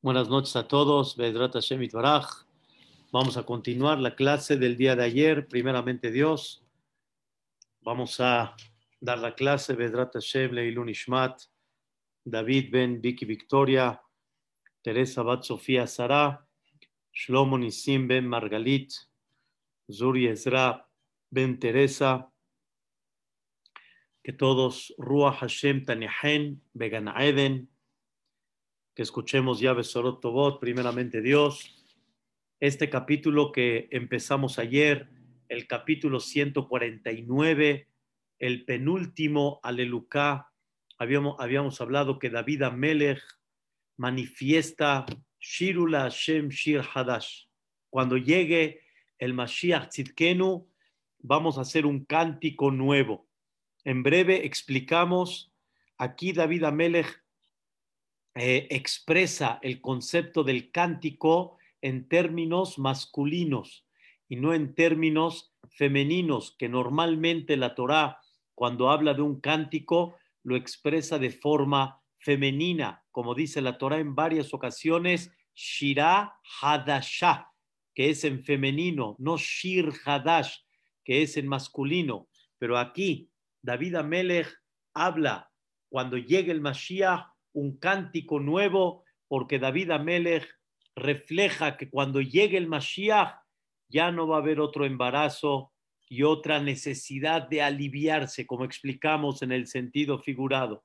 Buenas noches a todos. Vamos a continuar la clase del día de ayer. Primeramente Dios. Vamos a dar la clase Hashem Leilun David Ben Vicky Victoria, Teresa Bat Sofía Sara, Shlomo Nisim Ben Margalit, Zuri Ezra Ben Teresa. Que todos Ruach Hashem Tanihen Began Eden que escuchemos ya Besorot Tobot, primeramente Dios. Este capítulo que empezamos ayer, el capítulo 149, el penúltimo Alelucá, habíamos, habíamos hablado que David Amelech manifiesta Shirula Hashem Shir Hadash. Cuando llegue el Mashiach Tzidkenu, vamos a hacer un cántico nuevo. En breve explicamos, aquí David Amelech eh, expresa el concepto del cántico en términos masculinos y no en términos femeninos, que normalmente la Torá, cuando habla de un cántico, lo expresa de forma femenina, como dice la Torá en varias ocasiones, Shira Hadashah, que es en femenino, no Shir Hadash, que es en masculino. Pero aquí David Amelech habla cuando llegue el Mashiach un cántico nuevo, porque David Amelech refleja que cuando llegue el Mashiach ya no va a haber otro embarazo y otra necesidad de aliviarse, como explicamos en el sentido figurado.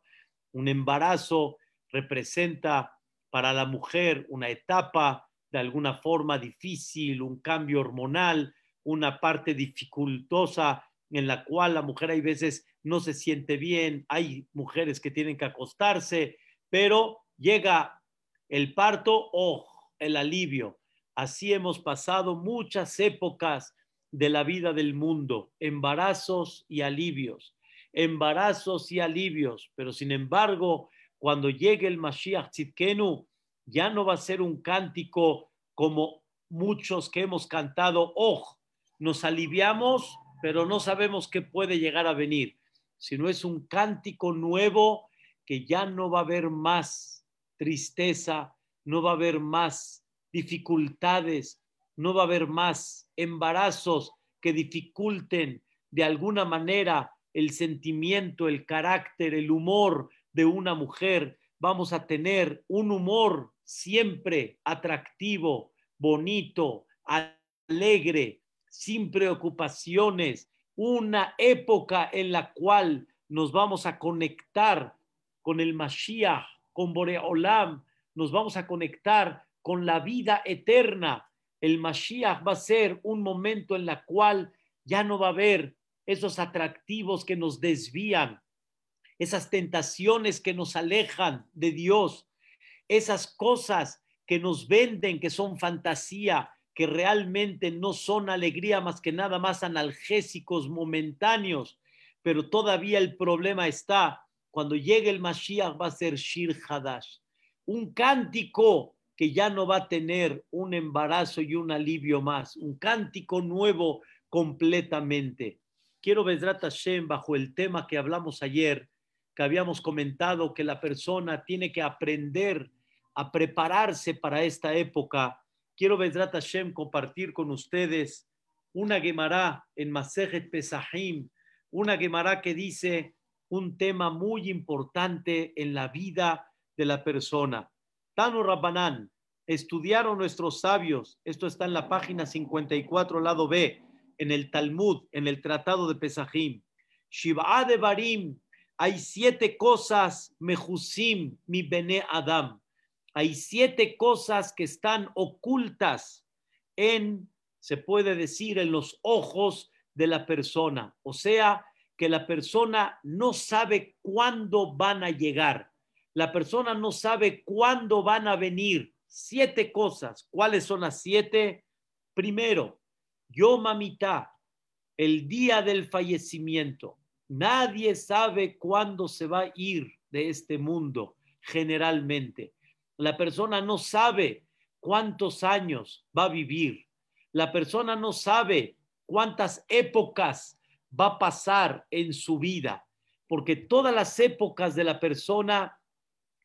Un embarazo representa para la mujer una etapa de alguna forma difícil, un cambio hormonal, una parte dificultosa en la cual la mujer hay veces no se siente bien, hay mujeres que tienen que acostarse, pero llega el parto o el alivio. Así hemos pasado muchas épocas de la vida del mundo, embarazos y alivios, embarazos y alivios, pero sin embargo, cuando llegue el Mashiach Tzidkenu, ya no va a ser un cántico como muchos que hemos cantado, oh, nos aliviamos, pero no sabemos qué puede llegar a venir, sino es un cántico nuevo que ya no va a haber más tristeza, no va a haber más dificultades, no va a haber más embarazos que dificulten de alguna manera el sentimiento, el carácter, el humor de una mujer. Vamos a tener un humor siempre atractivo, bonito, alegre, sin preocupaciones, una época en la cual nos vamos a conectar con el Mashiach, con Boreolam, nos vamos a conectar con la vida eterna. El Mashiach va a ser un momento en la cual ya no va a haber esos atractivos que nos desvían, esas tentaciones que nos alejan de Dios, esas cosas que nos venden que son fantasía, que realmente no son alegría más que nada más analgésicos momentáneos, pero todavía el problema está cuando llegue el Mashiach va a ser Shir Hadash, un cántico que ya no va a tener un embarazo y un alivio más, un cántico nuevo completamente. Quiero Bedrat Hashem bajo el tema que hablamos ayer, que habíamos comentado que la persona tiene que aprender a prepararse para esta época. Quiero Bedrat Hashem compartir con ustedes una Gemara en Masejet Pesahim, una Gemara que dice un tema muy importante en la vida de la persona. Tano Rabbanán, estudiaron nuestros sabios, esto está en la página 54, lado B, en el Talmud, en el Tratado de Pesajim. Shiva de Barim, hay siete cosas, Mejusim, mi Bene Adam. Hay siete cosas que están ocultas en, se puede decir, en los ojos de la persona. O sea, que la persona no sabe cuándo van a llegar. La persona no sabe cuándo van a venir. Siete cosas. ¿Cuáles son las siete? Primero, yo mamita, el día del fallecimiento. Nadie sabe cuándo se va a ir de este mundo, generalmente. La persona no sabe cuántos años va a vivir. La persona no sabe cuántas épocas va a pasar en su vida, porque todas las épocas de la persona,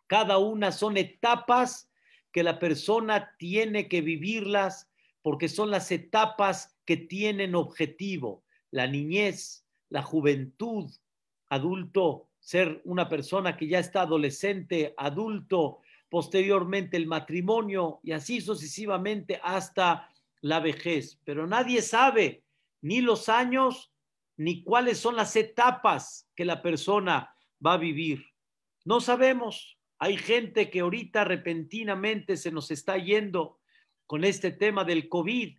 cada una son etapas que la persona tiene que vivirlas porque son las etapas que tienen objetivo, la niñez, la juventud, adulto, ser una persona que ya está adolescente, adulto, posteriormente el matrimonio y así sucesivamente hasta la vejez. Pero nadie sabe ni los años ni cuáles son las etapas que la persona va a vivir. No sabemos. Hay gente que ahorita repentinamente se nos está yendo con este tema del COVID.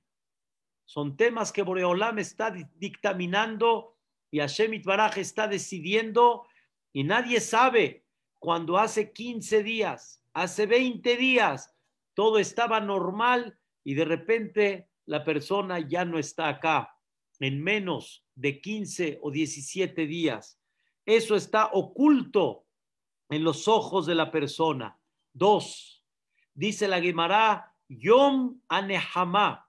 Son temas que Boreolam está dictaminando y Hashem Baraj está decidiendo y nadie sabe cuando hace 15 días, hace 20 días, todo estaba normal y de repente la persona ya no está acá en menos de 15 o 17 días. Eso está oculto en los ojos de la persona. Dos, dice la Gemara, Yom Anehama,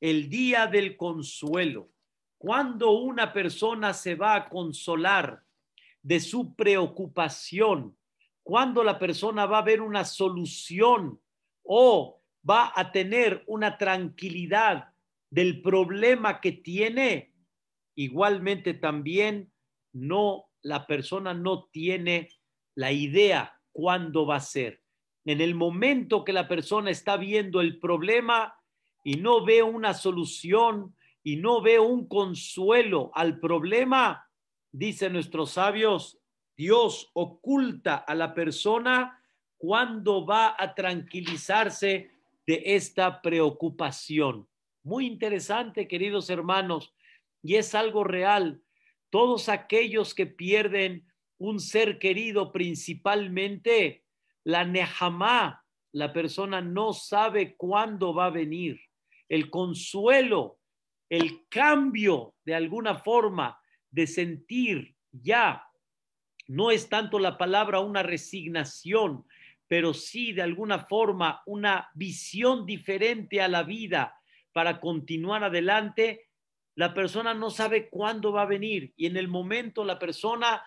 el día del consuelo. Cuando una persona se va a consolar de su preocupación, cuando la persona va a ver una solución o va a tener una tranquilidad del problema que tiene, igualmente también no la persona no tiene la idea cuándo va a ser. En el momento que la persona está viendo el problema y no ve una solución y no ve un consuelo al problema, dicen nuestros sabios, Dios oculta a la persona cuando va a tranquilizarse de esta preocupación. Muy interesante, queridos hermanos, y es algo real. Todos aquellos que pierden un ser querido, principalmente la Nehamá, la persona no sabe cuándo va a venir. El consuelo, el cambio de alguna forma de sentir ya, no es tanto la palabra una resignación, pero sí de alguna forma una visión diferente a la vida para continuar adelante, la persona no sabe cuándo va a venir y en el momento la persona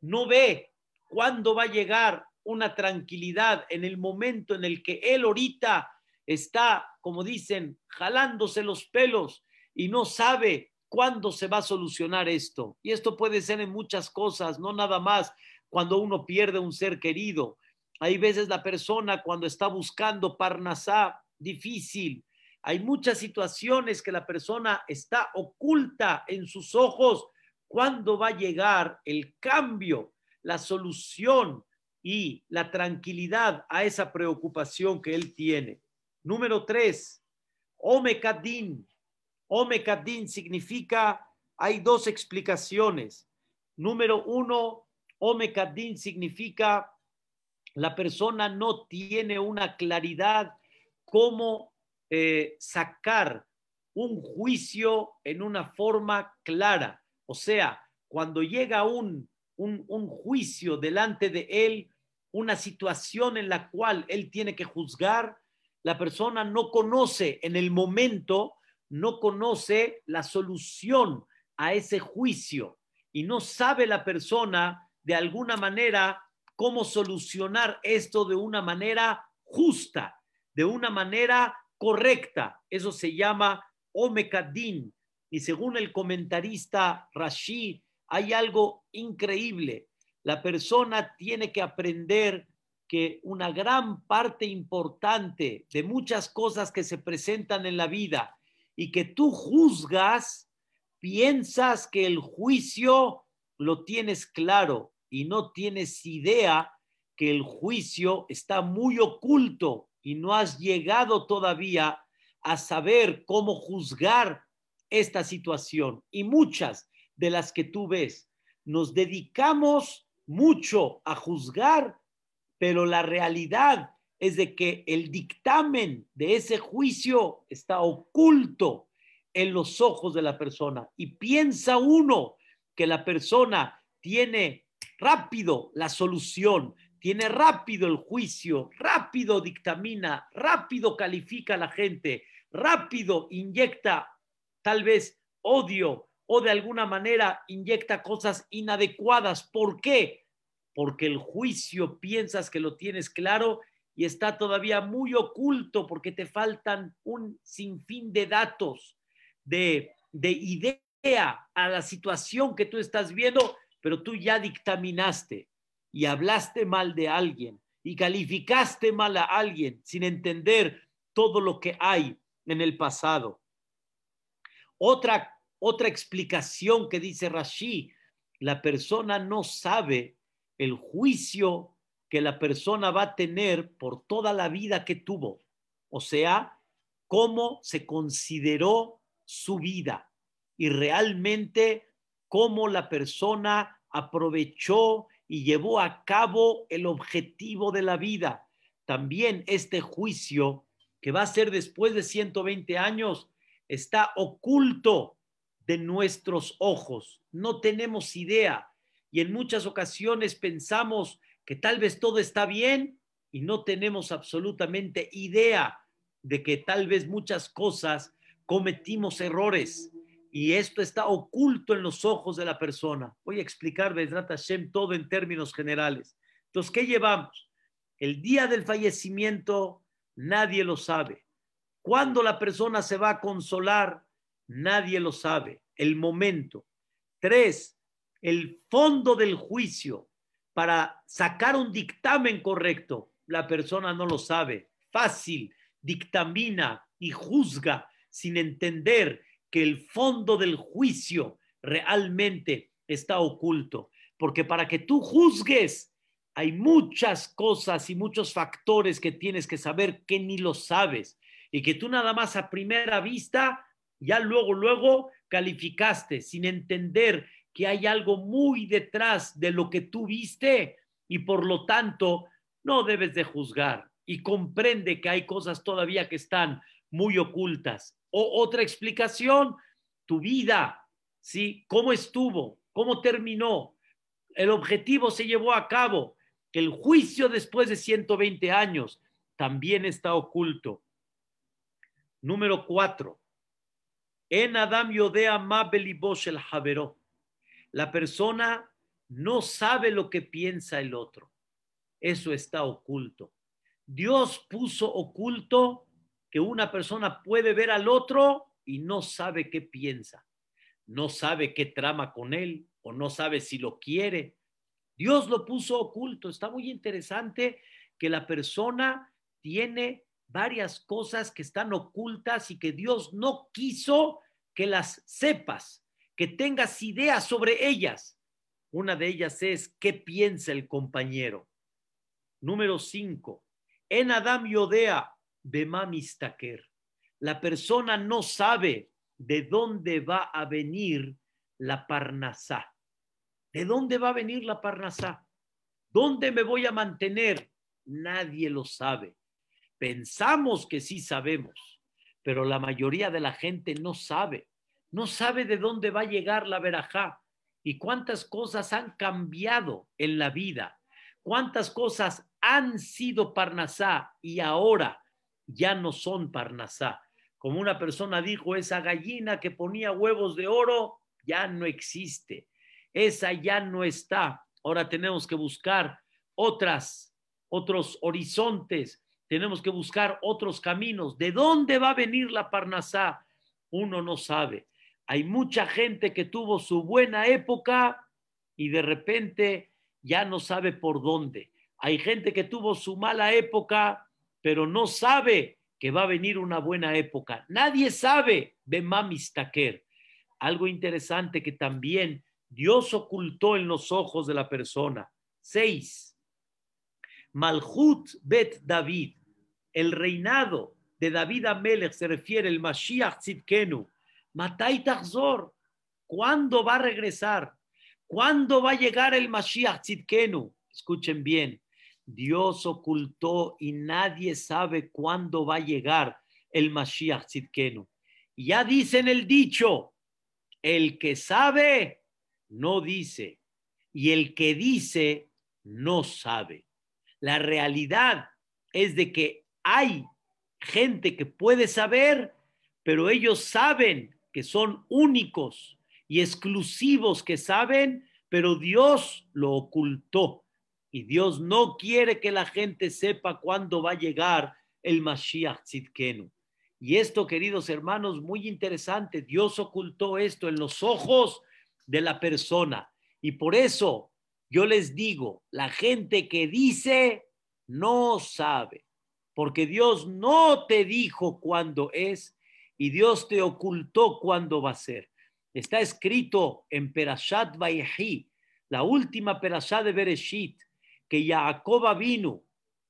no ve cuándo va a llegar una tranquilidad en el momento en el que él ahorita está, como dicen, jalándose los pelos y no sabe cuándo se va a solucionar esto. Y esto puede ser en muchas cosas, no nada más cuando uno pierde un ser querido. Hay veces la persona cuando está buscando parnasá difícil, hay muchas situaciones que la persona está oculta en sus ojos. ¿Cuándo va a llegar el cambio, la solución y la tranquilidad a esa preocupación que él tiene? Número tres, Omekadin. Omekadin significa, hay dos explicaciones. Número uno, Omekadin significa la persona no tiene una claridad cómo eh, sacar un juicio en una forma clara. O sea, cuando llega un, un, un juicio delante de él, una situación en la cual él tiene que juzgar, la persona no conoce en el momento, no conoce la solución a ese juicio y no sabe la persona de alguna manera cómo solucionar esto de una manera justa, de una manera correcta. Eso se llama Omekadin. Y según el comentarista Rashi, hay algo increíble. La persona tiene que aprender que una gran parte importante de muchas cosas que se presentan en la vida y que tú juzgas, piensas que el juicio lo tienes claro y no tienes idea que el juicio está muy oculto y no has llegado todavía a saber cómo juzgar esta situación. Y muchas de las que tú ves, nos dedicamos mucho a juzgar, pero la realidad es de que el dictamen de ese juicio está oculto en los ojos de la persona. Y piensa uno que la persona tiene rápido la solución, tiene rápido el juicio, rápido dictamina, rápido califica a la gente, rápido inyecta tal vez odio o de alguna manera inyecta cosas inadecuadas. ¿Por qué? Porque el juicio piensas que lo tienes claro y está todavía muy oculto porque te faltan un sinfín de datos, de, de idea a la situación que tú estás viendo, pero tú ya dictaminaste y hablaste mal de alguien y calificaste mal a alguien sin entender todo lo que hay en el pasado. Otra, otra explicación que dice Rashi, la persona no sabe el juicio que la persona va a tener por toda la vida que tuvo, o sea, cómo se consideró su vida y realmente cómo la persona aprovechó y llevó a cabo el objetivo de la vida. También este juicio que va a ser después de 120 años está oculto de nuestros ojos. No tenemos idea y en muchas ocasiones pensamos que tal vez todo está bien y no tenemos absolutamente idea de que tal vez muchas cosas cometimos errores y esto está oculto en los ojos de la persona. Voy a explicar, Vedrat Hashem, todo en términos generales. Entonces, ¿qué llevamos? El día del fallecimiento, nadie lo sabe. ¿Cuándo la persona se va a consolar? Nadie lo sabe. El momento. Tres, el fondo del juicio para sacar un dictamen correcto. La persona no lo sabe. Fácil, dictamina y juzga sin entender que el fondo del juicio realmente está oculto. Porque para que tú juzgues, hay muchas cosas y muchos factores que tienes que saber que ni lo sabes. Y que tú nada más a primera vista, ya luego, luego calificaste sin entender que hay algo muy detrás de lo que tú viste. Y por lo tanto no debes de juzgar. Y comprende que hay cosas todavía que están muy ocultas. O otra explicación, tu vida, ¿sí? ¿Cómo estuvo? ¿Cómo terminó? El objetivo se llevó a cabo. El juicio después de 120 años también está oculto. Número cuatro. En Adam Yodea Mabelibosh el Javeró. La persona no sabe lo que piensa el otro. Eso está oculto. Dios puso oculto que una persona puede ver al otro y no sabe qué piensa, no sabe qué trama con él o no sabe si lo quiere. Dios lo puso oculto. Está muy interesante que la persona tiene varias cosas que están ocultas y que Dios no quiso que las sepas, que tengas ideas sobre ellas. Una de ellas es qué piensa el compañero. Número cinco. En Adam Yodea, Bemamistaker. La persona no sabe de dónde va a venir la parnasá. ¿De dónde va a venir la parnasá? ¿Dónde me voy a mantener? Nadie lo sabe. Pensamos que sí sabemos, pero la mayoría de la gente no sabe. No sabe de dónde va a llegar la verajá y cuántas cosas han cambiado en la vida, cuántas cosas han sido parnasá y ahora ya no son parnasá. Como una persona dijo, esa gallina que ponía huevos de oro ya no existe. Esa ya no está. Ahora tenemos que buscar otras, otros horizontes. Tenemos que buscar otros caminos. ¿De dónde va a venir la parnasá? Uno no sabe. Hay mucha gente que tuvo su buena época y de repente ya no sabe por dónde. Hay gente que tuvo su mala época pero no sabe que va a venir una buena época. Nadie sabe de. Algo interesante que también Dios ocultó en los ojos de la persona. Seis. Malhut Bet David, el reinado de David Amelech se refiere el Mashiach Tzidkenu. Matai Tachzor, ¿cuándo va a regresar? ¿Cuándo va a llegar el Mashiach Tzidkenu? Escuchen bien, Dios ocultó y nadie sabe cuándo va a llegar el Mashiach Tzidkenu. Ya dicen el dicho, el que sabe no dice y el que dice no sabe. La realidad es de que hay gente que puede saber, pero ellos saben que son únicos y exclusivos que saben, pero Dios lo ocultó. Y Dios no quiere que la gente sepa cuándo va a llegar el Mashiach Tzidkenu. Y esto, queridos hermanos, muy interesante. Dios ocultó esto en los ojos de la persona. Y por eso yo les digo, la gente que dice no sabe, porque Dios no te dijo cuándo es y Dios te ocultó cuándo va a ser. Está escrito en Perashat Vayhi, la última Perashat de Bereshit, que Jacob vino,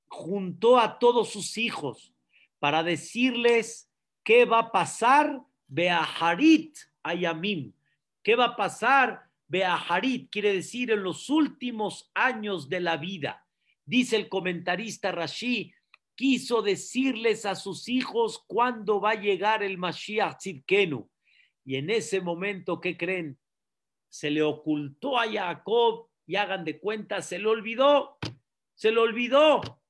juntó a todos sus hijos para decirles qué va a pasar Beaharit Ayamim, qué va a pasar Beaharit, quiere decir en los últimos años de la vida. Dice el comentarista Rashi, quiso decirles a sus hijos cuándo va a llegar el Mashiach Tzidkenu. Y en ese momento, ¿qué creen? Se le ocultó a Jacob y hagan de cuenta, se le olvidó, se le olvidó.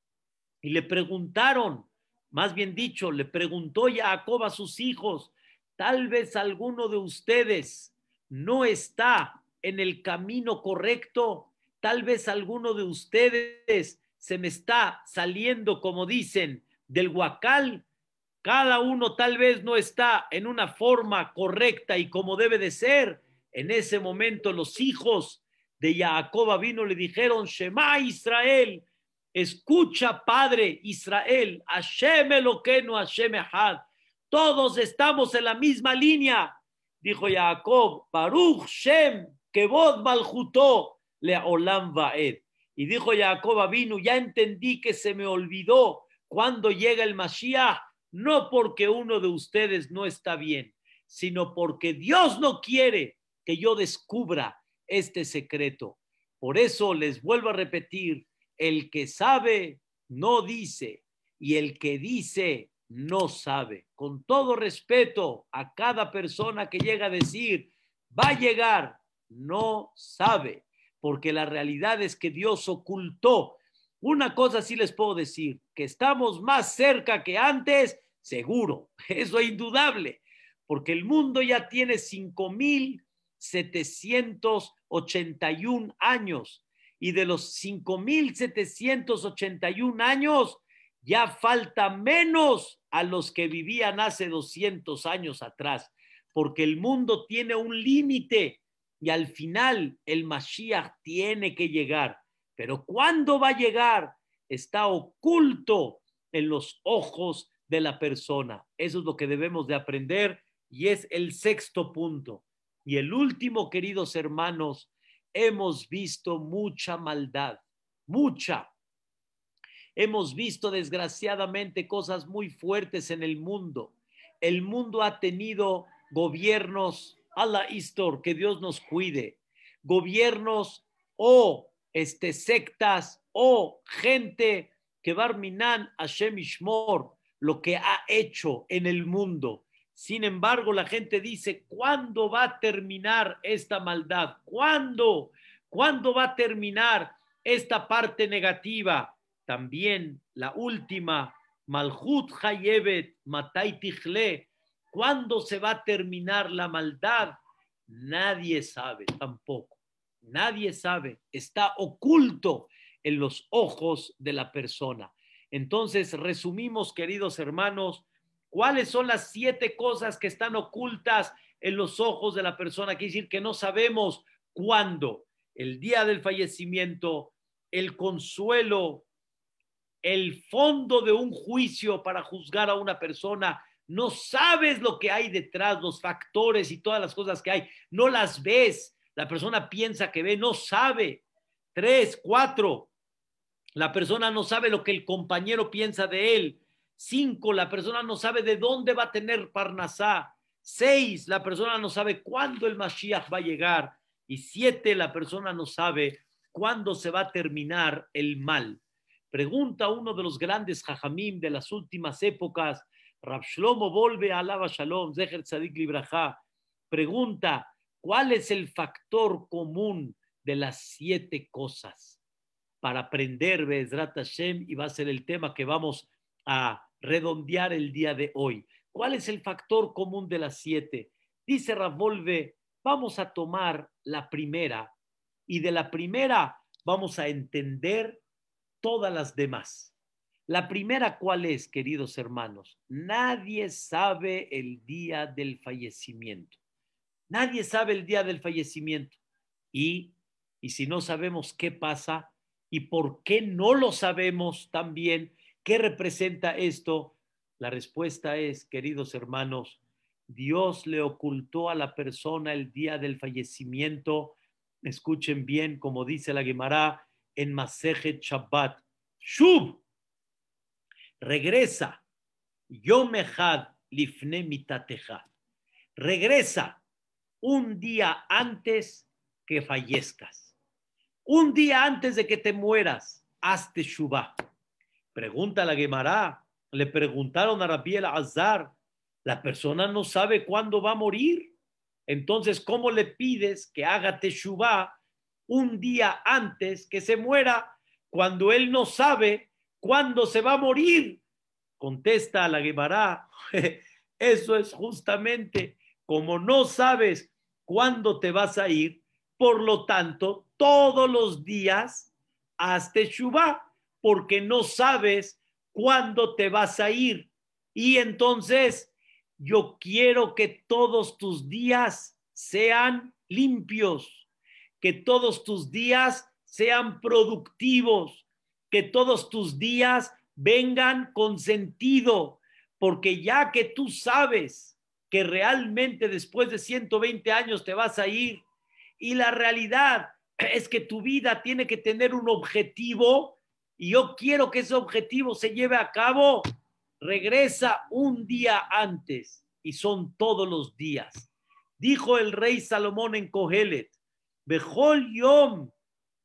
Y le preguntaron, más bien dicho, le preguntó Jacob a sus hijos, tal vez alguno de ustedes no está en el camino correcto, tal vez alguno de ustedes se me está saliendo, como dicen, del huacal. Cada uno tal vez no está en una forma correcta y como debe de ser. En ese momento los hijos de Jacob vino le dijeron, Shema Israel, escucha Padre Israel, Hashem no Hashem Ehad. Todos estamos en la misma línea. Dijo Jacob, Baruch Shem, que vos malhutó le olam vaed. Y dijo Jacob vino, ya entendí que se me olvidó cuando llega el Mashiach, no porque uno de ustedes no está bien, sino porque Dios no quiere que yo descubra este secreto. Por eso les vuelvo a repetir, el que sabe no dice y el que dice no sabe. Con todo respeto a cada persona que llega a decir, va a llegar, no sabe porque la realidad es que Dios ocultó. Una cosa sí les puedo decir, que estamos más cerca que antes, seguro, eso es indudable, porque el mundo ya tiene 5.781 años y de los 5.781 años ya falta menos a los que vivían hace 200 años atrás, porque el mundo tiene un límite y al final el Mashiach tiene que llegar. Pero ¿cuándo va a llegar? Está oculto en los ojos de la persona. Eso es lo que debemos de aprender y es el sexto punto. Y el último, queridos hermanos, hemos visto mucha maldad, mucha. Hemos visto desgraciadamente cosas muy fuertes en el mundo. El mundo ha tenido gobiernos Allah Istor, que Dios nos cuide, gobiernos o este, sectas o gente que Barminan Hashem Ishmor, lo que ha hecho en el mundo. Sin embargo, la gente dice, ¿cuándo va a terminar esta maldad? ¿Cuándo? ¿Cuándo va a terminar esta parte negativa? También la última, Malhut Hayevet Matai ¿Cuándo se va a terminar la maldad? Nadie sabe tampoco. Nadie sabe. Está oculto en los ojos de la persona. Entonces, resumimos, queridos hermanos, cuáles son las siete cosas que están ocultas en los ojos de la persona. Quiere decir que no sabemos cuándo. El día del fallecimiento, el consuelo, el fondo de un juicio para juzgar a una persona no sabes lo que hay detrás, los factores y todas las cosas que hay, no las ves, la persona piensa que ve, no sabe. Tres, cuatro, la persona no sabe lo que el compañero piensa de él. Cinco, la persona no sabe de dónde va a tener Parnasá. Seis, la persona no sabe cuándo el Mashiach va a llegar. Y siete, la persona no sabe cuándo se va a terminar el mal. Pregunta uno de los grandes jajamim de las últimas épocas, Rab Shlomo volve Alaba Shalom, Zeher Tzadik Libraja, pregunta, ¿cuál es el factor común de las siete cosas? Para aprender Bezrat Hashem, y va a ser el tema que vamos a redondear el día de hoy. ¿Cuál es el factor común de las siete? Dice Rab Volve, vamos a tomar la primera, y de la primera vamos a entender todas las demás. La primera, ¿cuál es, queridos hermanos? Nadie sabe el día del fallecimiento. Nadie sabe el día del fallecimiento. Y, y si no sabemos qué pasa y por qué no lo sabemos también, ¿qué representa esto? La respuesta es, queridos hermanos, Dios le ocultó a la persona el día del fallecimiento. Escuchen bien, como dice la Gemara en Masejet Shabbat. Shub, regresa. Yomehad lifne mitateja. Regresa un día antes que fallezcas. Un día antes de que te mueras, hazte Shubá. Pregunta la Gemara. Le preguntaron a Rabbi el Azar. La persona no sabe cuándo va a morir. Entonces, ¿cómo le pides que haga Teshuvah un día antes que se muera cuando él no sabe cuándo se va a morir? Contesta a la Gemara, eso es justamente como no sabes cuándo te vas a ir, por lo tanto, todos los días hazte Teshuvah, porque no sabes cuándo te vas a ir. Y entonces, yo quiero que todos tus días sean limpios, que todos tus días sean productivos, que todos tus días vengan con sentido, porque ya que tú sabes que realmente después de 120 años te vas a ir y la realidad es que tu vida tiene que tener un objetivo y yo quiero que ese objetivo se lleve a cabo, regresa un día antes y son todos los días. Dijo el rey Salomón en Cogelet, Bejol Yom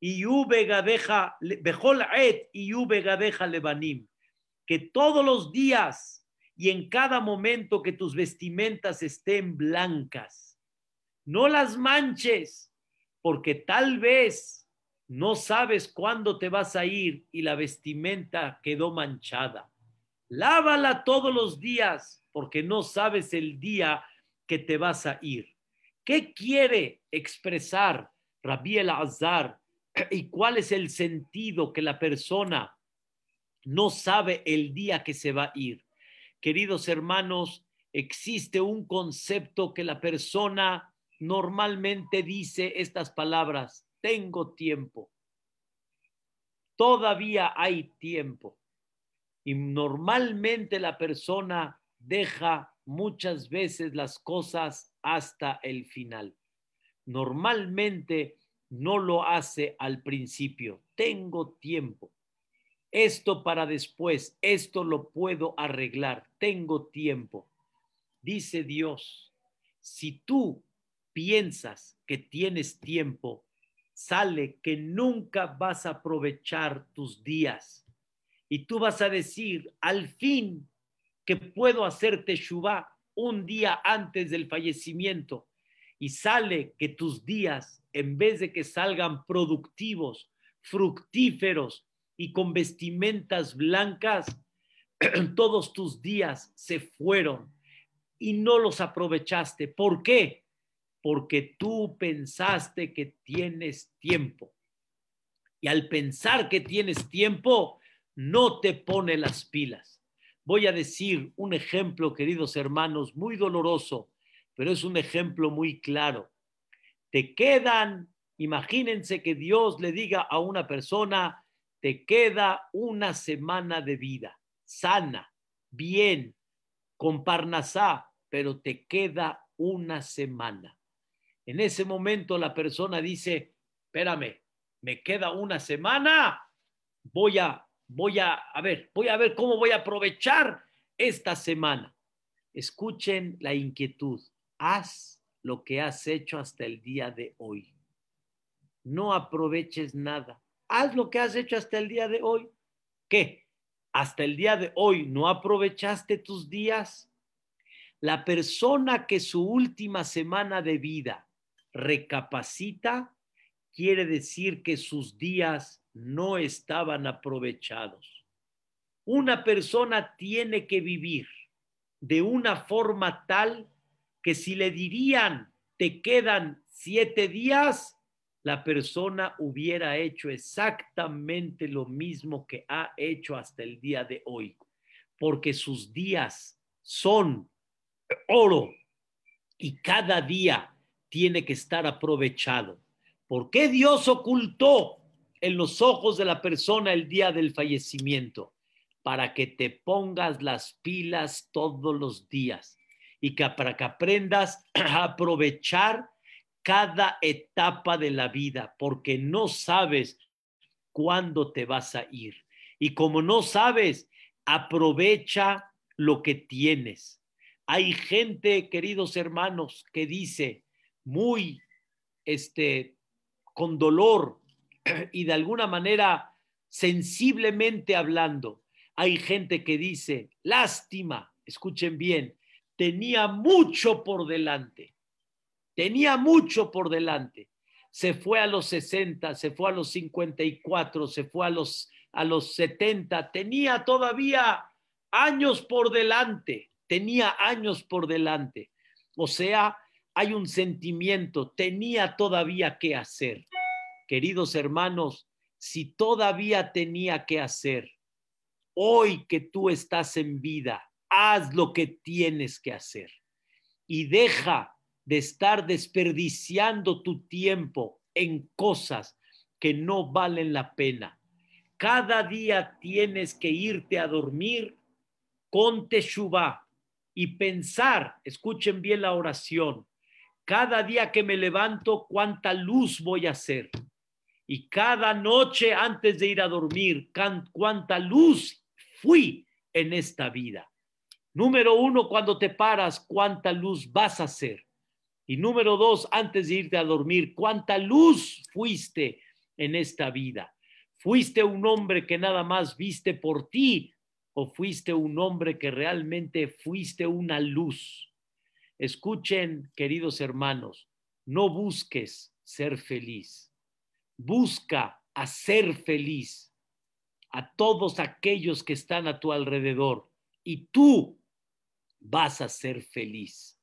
y Bejol Et y Lebanim, que todos los días y en cada momento que tus vestimentas estén blancas, no las manches, porque tal vez no sabes cuándo te vas a ir y la vestimenta quedó manchada. Lávala todos los días, porque no sabes el día que te vas a ir. ¿Qué quiere expresar Rabbi el Azar y cuál es el sentido que la persona no sabe el día que se va a ir? Queridos hermanos, existe un concepto que la persona normalmente dice estas palabras, tengo tiempo, todavía hay tiempo. Y normalmente la persona deja muchas veces las cosas hasta el final. Normalmente no lo hace al principio. Tengo tiempo. Esto para después, esto lo puedo arreglar. Tengo tiempo. Dice Dios, si tú piensas que tienes tiempo, sale que nunca vas a aprovechar tus días. Y tú vas a decir, al fin que puedo hacerte Teshuvah un día antes del fallecimiento y sale que tus días, en vez de que salgan productivos, fructíferos y con vestimentas blancas, todos tus días se fueron y no los aprovechaste. ¿Por qué? Porque tú pensaste que tienes tiempo. Y al pensar que tienes tiempo, no te pone las pilas voy a decir un ejemplo, queridos hermanos, muy doloroso, pero es un ejemplo muy claro. Te quedan, imagínense que Dios le diga a una persona, te queda una semana de vida, sana, bien, con parnasá, pero te queda una semana. En ese momento la persona dice, espérame, me queda una semana, voy a voy a, a ver, voy a ver cómo voy a aprovechar esta semana. Escuchen la inquietud. Haz lo que has hecho hasta el día de hoy. No aproveches nada. Haz lo que has hecho hasta el día de hoy. ¿Qué? Hasta el día de hoy no aprovechaste tus días. La persona que su última semana de vida recapacita, quiere decir que sus días no estaban aprovechados. Una persona tiene que vivir de una forma tal que si le dirían te quedan siete días, la persona hubiera hecho exactamente lo mismo que ha hecho hasta el día de hoy, porque sus días son oro y cada día tiene que estar aprovechado. ¿Por qué Dios ocultó en los ojos de la persona el día del fallecimiento? Para que te pongas las pilas todos los días y que para que aprendas a aprovechar cada etapa de la vida, porque no sabes cuándo te vas a ir. Y como no sabes, aprovecha lo que tienes. Hay gente, queridos hermanos, que dice muy este con dolor y de alguna manera sensiblemente hablando, hay gente que dice, lástima, escuchen bien, tenía mucho por delante, tenía mucho por delante. Se fue a los 60, se fue a los 54, se fue a los, a los 70, tenía todavía años por delante, tenía años por delante. O sea, hay un sentimiento, tenía todavía que hacer. Queridos hermanos, si todavía tenía que hacer, hoy que tú estás en vida, haz lo que tienes que hacer y deja de estar desperdiciando tu tiempo en cosas que no valen la pena. Cada día tienes que irte a dormir con Teshuvah y pensar, escuchen bien la oración, cada día que me levanto, cuánta luz voy a hacer. Y cada noche antes de ir a dormir, cuánta luz fui en esta vida. Número uno, cuando te paras, cuánta luz vas a hacer. Y número dos, antes de irte a dormir, cuánta luz fuiste en esta vida. ¿Fuiste un hombre que nada más viste por ti o fuiste un hombre que realmente fuiste una luz? Escuchen, queridos hermanos, no busques ser feliz, busca hacer feliz a todos aquellos que están a tu alrededor y tú vas a ser feliz.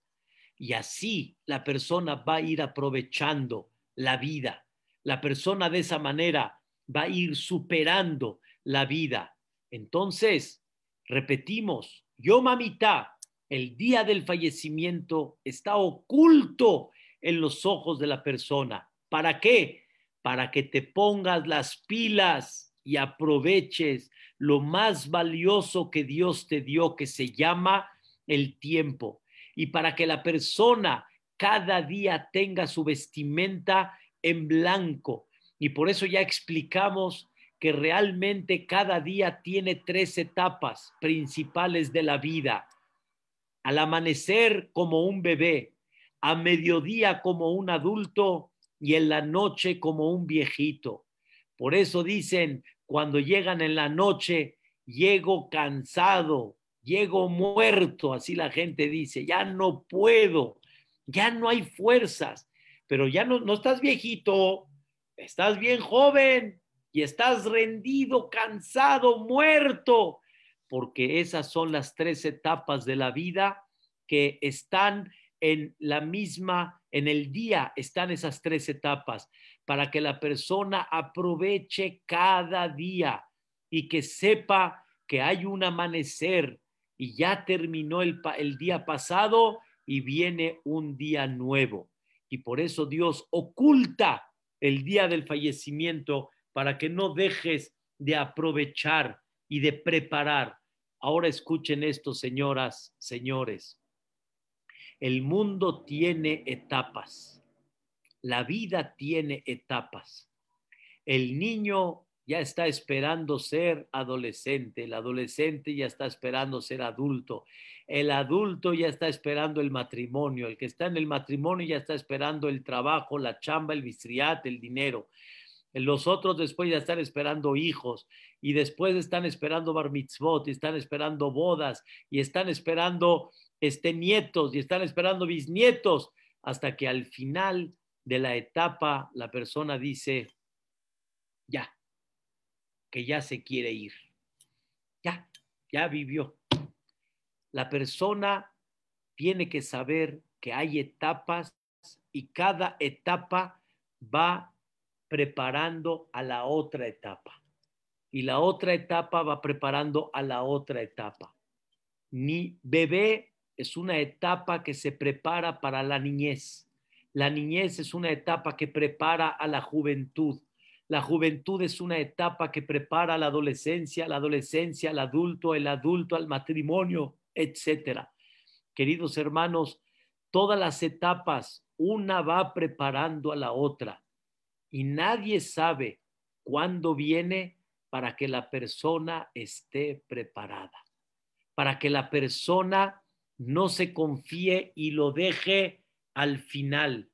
Y así la persona va a ir aprovechando la vida. La persona de esa manera va a ir superando la vida. Entonces, repetimos, yo mamita, el día del fallecimiento está oculto en los ojos de la persona. ¿Para qué? Para que te pongas las pilas y aproveches lo más valioso que Dios te dio, que se llama el tiempo. Y para que la persona cada día tenga su vestimenta en blanco. Y por eso ya explicamos que realmente cada día tiene tres etapas principales de la vida al amanecer como un bebé, a mediodía como un adulto y en la noche como un viejito. Por eso dicen, cuando llegan en la noche, llego cansado, llego muerto, así la gente dice, ya no puedo, ya no hay fuerzas, pero ya no, no estás viejito, estás bien joven y estás rendido, cansado, muerto porque esas son las tres etapas de la vida que están en la misma, en el día están esas tres etapas, para que la persona aproveche cada día y que sepa que hay un amanecer y ya terminó el, día pasado y viene un día nuevo. Y por eso Dios oculta el día del fallecimiento para que no dejes de aprovechar y de preparar Ahora escuchen esto, señoras, señores. El mundo tiene etapas. La vida tiene etapas. El niño ya está esperando ser adolescente, el adolescente ya está esperando ser adulto, el adulto ya está esperando el matrimonio, el que está en el matrimonio ya está esperando el trabajo, la chamba, el bistriat, el dinero. Los otros después ya están esperando hijos y después están esperando bar mitzvot, y están esperando bodas y están esperando este, nietos y están esperando bisnietos hasta que al final de la etapa la persona dice, ya, que ya se quiere ir. Ya, ya vivió. La persona tiene que saber que hay etapas y cada etapa va preparando a la otra etapa. Y la otra etapa va preparando a la otra etapa. Ni bebé es una etapa que se prepara para la niñez. La niñez es una etapa que prepara a la juventud. La juventud es una etapa que prepara a la adolescencia, la adolescencia al adulto, el adulto al matrimonio, etcétera. Queridos hermanos, todas las etapas, una va preparando a la otra y nadie sabe cuándo viene para que la persona esté preparada, para que la persona no se confíe y lo deje al final.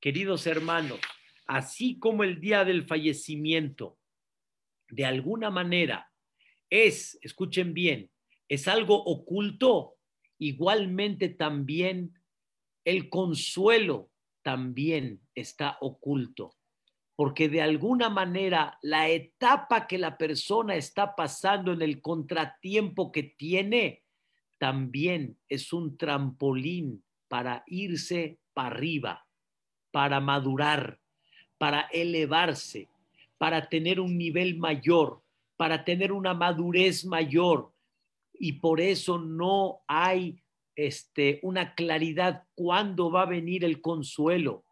Queridos hermanos, así como el día del fallecimiento, de alguna manera es, escuchen bien, es algo oculto, igualmente también el consuelo también está oculto, porque de alguna manera la etapa que la persona está pasando en el contratiempo que tiene también es un trampolín para irse para arriba, para madurar, para elevarse, para tener un nivel mayor, para tener una madurez mayor. Y por eso no hay este, una claridad cuándo va a venir el consuelo.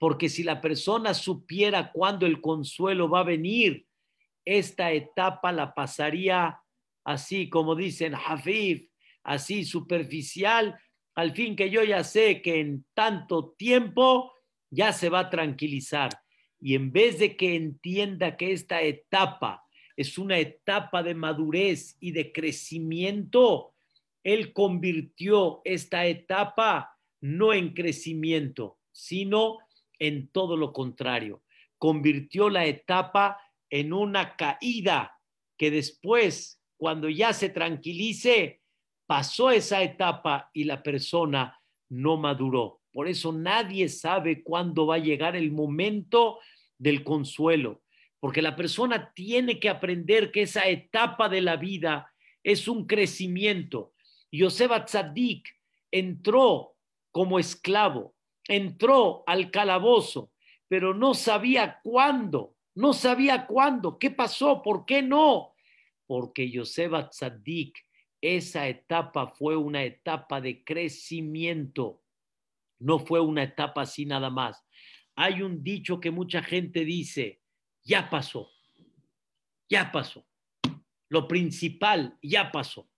Porque si la persona supiera cuándo el consuelo va a venir, esta etapa la pasaría así, como dicen, hafif, así superficial, al fin que yo ya sé que en tanto tiempo ya se va a tranquilizar. Y en vez de que entienda que esta etapa es una etapa de madurez y de crecimiento, él convirtió esta etapa no en crecimiento, sino en todo lo contrario. Convirtió la etapa en una caída que después, cuando ya se tranquilice, pasó esa etapa y la persona no maduró. Por eso nadie sabe cuándo va a llegar el momento del consuelo, porque la persona tiene que aprender que esa etapa de la vida es un crecimiento. Yosef Tzadik entró como esclavo, entró al calabozo, pero no sabía cuándo, no sabía cuándo, qué pasó, por qué no, porque Yosef Tzadik, esa etapa fue una etapa de crecimiento, no fue una etapa así nada más. Hay un dicho que mucha gente dice, ya pasó, ya pasó, lo principal ya pasó.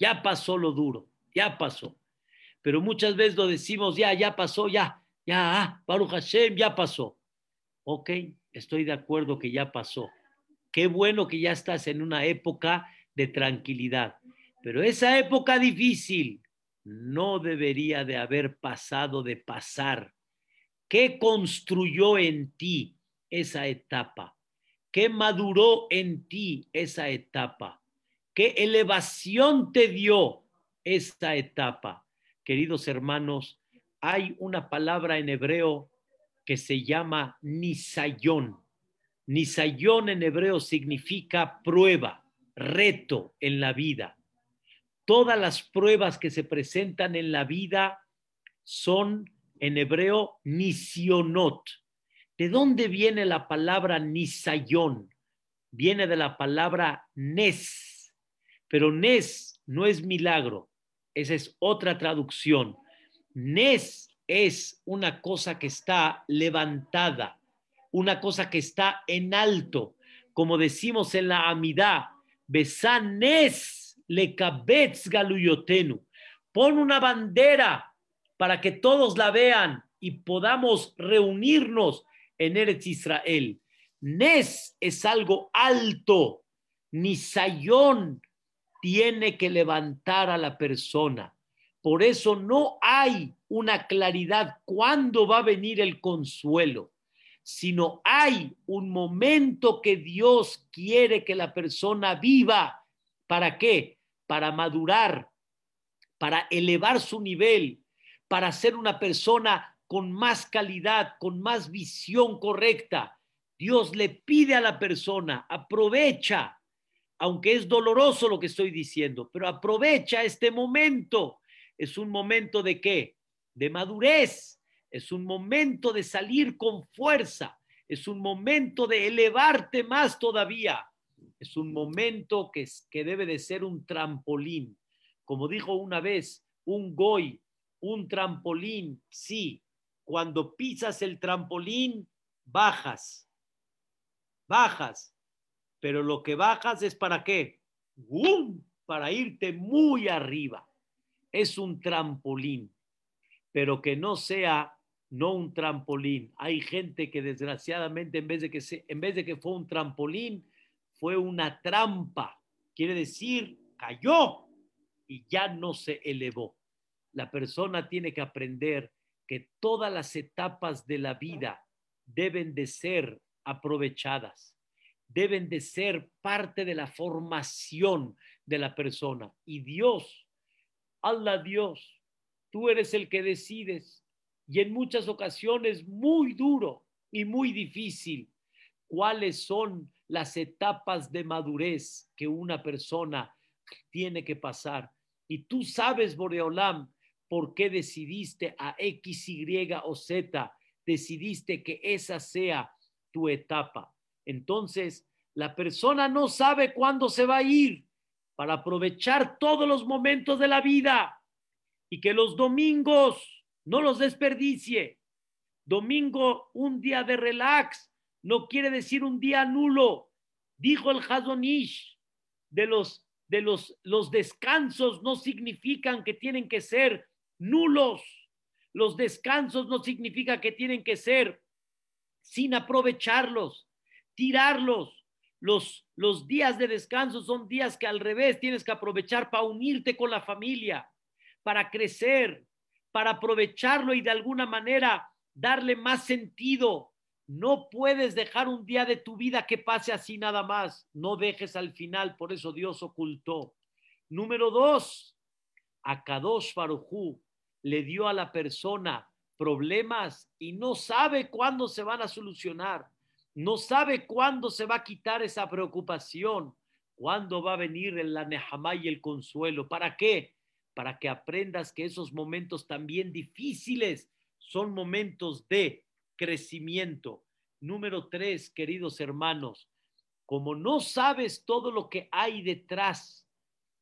Ya pasó lo duro, ya pasó. Pero muchas veces lo decimos, ya, ya pasó, ya, ya, ah, Baruch Hashem, ya pasó. Ok, estoy de acuerdo que ya pasó. Qué bueno que ya estás en una época de tranquilidad. Pero esa época difícil no debería de haber pasado de pasar. ¿Qué construyó en ti esa etapa? ¿Qué maduró en ti esa etapa? ¿Qué elevación te dio esta etapa? Queridos hermanos, hay una palabra en hebreo que se llama nisayón. Nisayón en hebreo significa prueba, reto en la vida. Todas las pruebas que se presentan en la vida son en hebreo nisionot. ¿De dónde viene la palabra nisayón? Viene de la palabra nes, pero Nes no es milagro, esa es otra traducción. Nes es una cosa que está levantada, una cosa que está en alto, como decimos en la Amidá, Besanes le kabetz galuyotenu. Pon una bandera para que todos la vean y podamos reunirnos en Eretz Israel. Nes es algo alto, Nisayón tiene que levantar a la persona. Por eso no hay una claridad cuándo va a venir el consuelo, sino hay un momento que Dios quiere que la persona viva. ¿Para qué? Para madurar, para elevar su nivel, para ser una persona con más calidad, con más visión correcta. Dios le pide a la persona, aprovecha aunque es doloroso lo que estoy diciendo, pero aprovecha este momento. Es un momento de qué? De madurez. Es un momento de salir con fuerza. es un momento de elevarte más todavía. Es un momento que, que debe de ser un trampolín. Como dijo una vez un goy, un trampolín, sí. Cuando pisas el trampolín, bajas. Bajas. Pero lo que bajas es para qué? ¡Bum! Para irte muy arriba. Es un trampolín. Pero que no sea no un trampolín. Hay gente que desgraciadamente en vez de que, se, en vez de que fue un trampolín, fue una trampa. Quiere decir, cayó y ya no se elevó. La persona tiene que aprender que todas las etapas de la vida deben de ser aprovechadas, deben de ser parte de la formación de la persona. Y Dios, Allah Dios, tú eres el que decides y en muchas ocasiones muy duro y muy difícil cuáles son las etapas de madurez que una persona tiene que pasar. Y tú sabes, Boreolam, por qué decidiste a X, Y o Z, decidiste que esa sea tu etapa. Entonces, la persona no sabe cuándo se va a ir para aprovechar todos los momentos de la vida y que los domingos no los desperdicie. Domingo, un día de relax, no quiere decir un día nulo. Dijo el Hazonish, de los, de los, los descansos no significan que tienen que ser nulos. Los descansos no significa que tienen que ser sin aprovecharlos, tirarlos. Los, los días de descanso son días que al revés tienes que aprovechar para unirte con la familia, para crecer, para aprovecharlo y de alguna manera darle más sentido. No puedes dejar un día de tu vida que pase así nada más. No dejes al final, por eso Dios ocultó. Número dos, a Kadosh le dio a la persona problemas y no sabe cuándo se van a solucionar. No sabe cuándo se va a quitar esa preocupación. ¿Cuándo va a venir el la y el consuelo? ¿Para qué? para que aprendas que esos momentos también difíciles son momentos de crecimiento. Número tres, queridos hermanos, como no sabes todo lo que hay detrás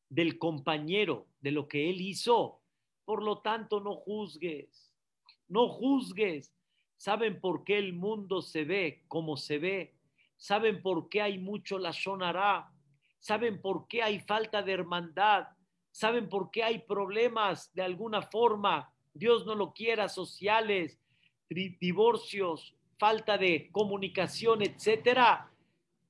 del compañero, de lo que él hizo, por lo tanto no juzgues, no juzgues. ¿Saben por qué el mundo se ve como se ve? ¿Saben por qué hay mucho la sonará? ¿Saben por qué hay falta de hermandad? ¿Saben por qué hay problemas de alguna forma? Dios no lo quiera, sociales, divorcios, falta de comunicación, etcétera,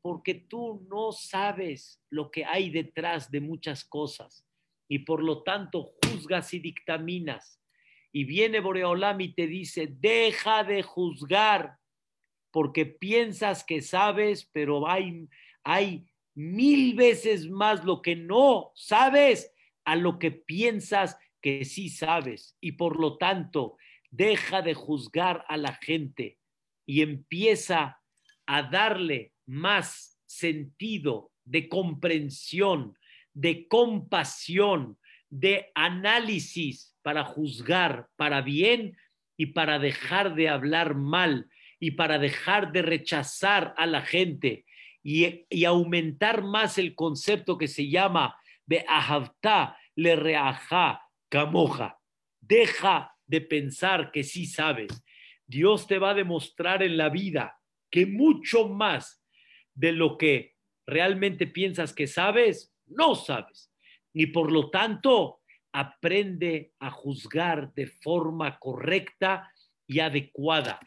porque tú no sabes lo que hay detrás de muchas cosas y por lo tanto juzgas y dictaminas. Y viene Boreolam y te dice, deja de juzgar porque piensas que sabes, pero hay, hay mil veces más lo que no sabes a lo que piensas que sí sabes. Y por lo tanto deja de juzgar a la gente y empieza a darle más sentido de comprensión, de compasión, de análisis para juzgar para bien y para dejar de hablar mal y para dejar de rechazar a la gente y, y aumentar más el concepto que se llama ahavta le reaja camoja. Deja de pensar que sí sabes. Dios te va a demostrar en la vida que mucho más de lo que realmente piensas que sabes, no sabes. Y por lo tanto, aprende a juzgar de forma correcta y adecuada.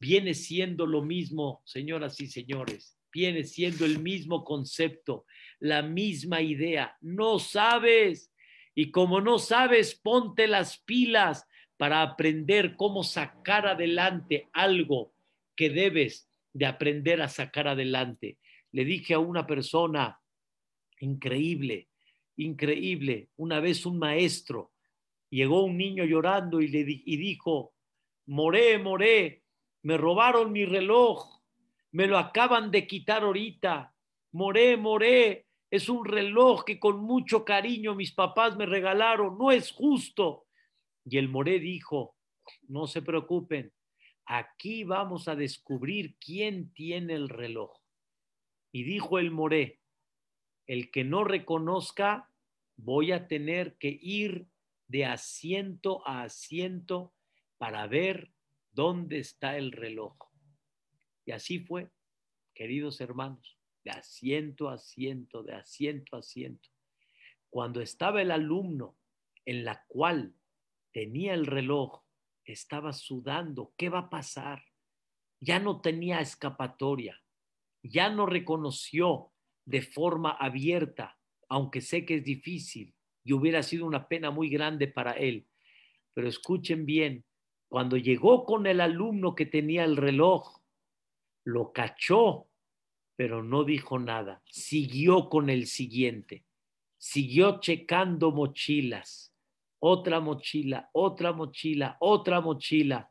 Viene siendo lo mismo, señoras y señores, viene siendo el mismo concepto la misma idea. No sabes. Y como no sabes, ponte las pilas para aprender cómo sacar adelante algo que debes de aprender a sacar adelante. Le dije a una persona increíble, increíble, una vez un maestro, llegó un niño llorando y le y dijo, moré, moré, me robaron mi reloj, me lo acaban de quitar ahorita, moré, moré, es un reloj que con mucho cariño mis papás me regalaron, no es justo. Y el Moré dijo, no se preocupen, aquí vamos a descubrir quién tiene el reloj. Y dijo el Moré, el que no reconozca, voy a tener que ir de asiento a asiento para ver dónde está el reloj. Y así fue, queridos hermanos, de asiento a asiento, de asiento a asiento. Cuando estaba el alumno en la cual tenía el reloj, estaba sudando, ¿qué va a pasar? Ya no tenía escapatoria, ya no reconoció de forma abierta, aunque sé que es difícil y hubiera sido una pena muy grande para él. Pero escuchen bien, cuando llegó con el alumno que tenía el reloj, lo cachó, pero no dijo nada. Siguió con el siguiente. Siguió checando mochilas. Otra mochila, otra mochila, otra mochila.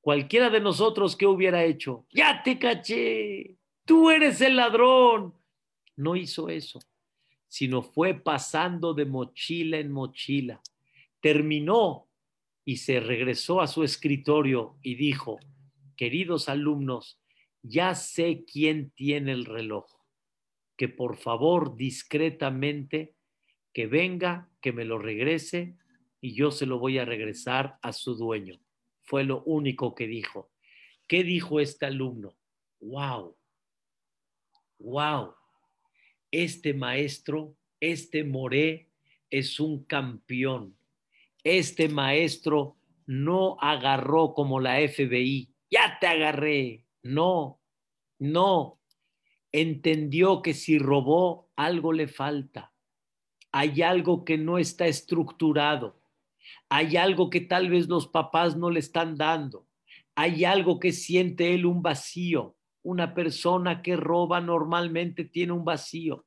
Cualquiera de nosotros, ¿qué hubiera hecho? Ya te caché. Tú eres el ladrón. No hizo eso, sino fue pasando de mochila en mochila. Terminó y se regresó a su escritorio y dijo, queridos alumnos, ya sé quién tiene el reloj, que por favor discretamente que venga, que me lo regrese y yo se lo voy a regresar a su dueño. Fue lo único que dijo. ¿Qué dijo este alumno? ¡Wow! ¡Wow! Este maestro, este Moré, es un campeón este maestro no agarró como la FBI, ya te agarré. No, no. Entendió que si robó, algo le falta. Hay algo que no está estructurado. Hay algo que tal vez los papás no le están dando. Hay algo que siente él un vacío. Una persona que roba normalmente tiene un vacío,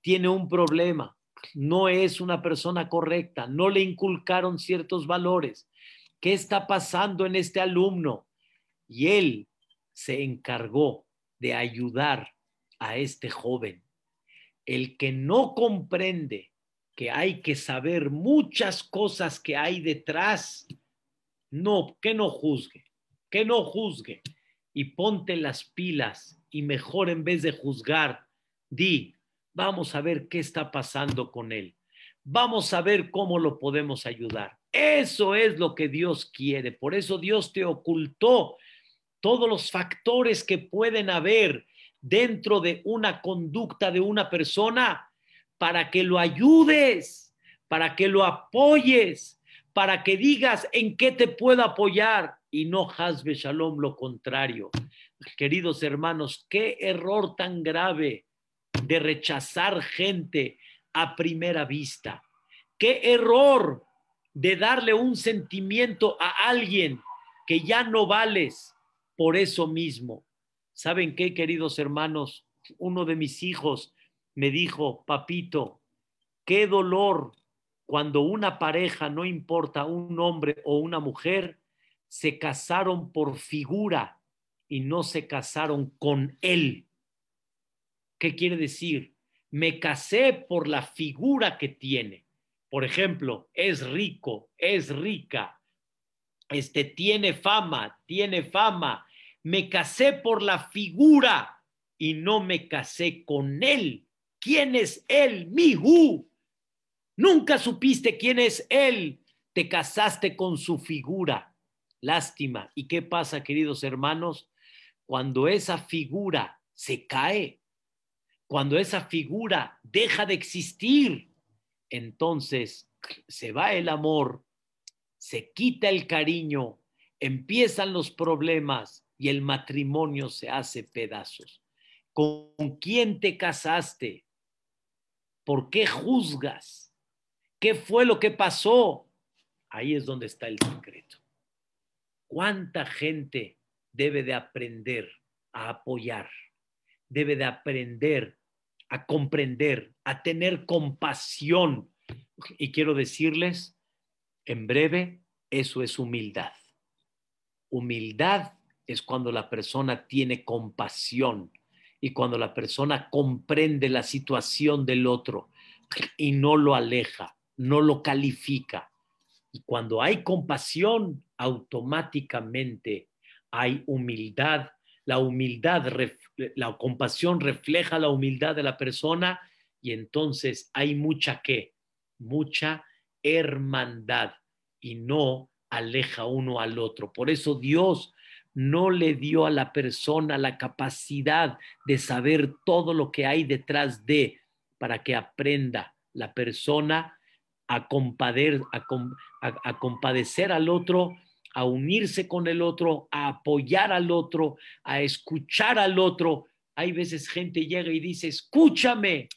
tiene un problema no es una persona correcta, no le inculcaron ciertos valores. ¿Qué está pasando en este alumno? Y él se encargó de ayudar a este joven. El que no comprende que hay que saber muchas cosas que hay detrás, no, que no juzgue, que no juzgue y ponte las pilas y mejor en vez de juzgar, di, Vamos a ver qué está pasando con él. Vamos a ver cómo lo podemos ayudar. Eso es lo que Dios quiere. Por eso Dios te ocultó todos los factores que pueden haber dentro de una conducta de una persona para que lo ayudes, para que lo apoyes, para que digas en qué te puedo apoyar y no hasbe shalom lo contrario. Queridos hermanos, qué error tan grave de rechazar gente a primera vista. Qué error de darle un sentimiento a alguien que ya no vales por eso mismo. ¿Saben qué, queridos hermanos? Uno de mis hijos me dijo, papito, qué dolor cuando una pareja, no importa un hombre o una mujer, se casaron por figura y no se casaron con él. ¿Qué quiere decir? Me casé por la figura que tiene. Por ejemplo, es rico, es rica, este tiene fama, tiene fama. Me casé por la figura y no me casé con él. ¿Quién es él? Mihu. Nunca supiste quién es él. Te casaste con su figura. Lástima. ¿Y qué pasa, queridos hermanos? Cuando esa figura se cae, cuando esa figura deja de existir, entonces se va el amor, se quita el cariño, empiezan los problemas y el matrimonio se hace pedazos. ¿Con quién te casaste? ¿Por qué juzgas? ¿Qué fue lo que pasó? Ahí es donde está el secreto. ¿Cuánta gente debe de aprender a apoyar? Debe de aprender a comprender, a tener compasión. Y quiero decirles, en breve, eso es humildad. Humildad es cuando la persona tiene compasión y cuando la persona comprende la situación del otro y no lo aleja, no lo califica. Y cuando hay compasión, automáticamente hay humildad. La humildad, la compasión refleja la humildad de la persona y entonces hay mucha qué? Mucha hermandad y no aleja uno al otro. Por eso Dios no le dio a la persona la capacidad de saber todo lo que hay detrás de para que aprenda la persona a, a, compadecer al otro, a unirse con el otro, a apoyar al otro, a escuchar al otro. Hay veces gente llega y dice, escúchame.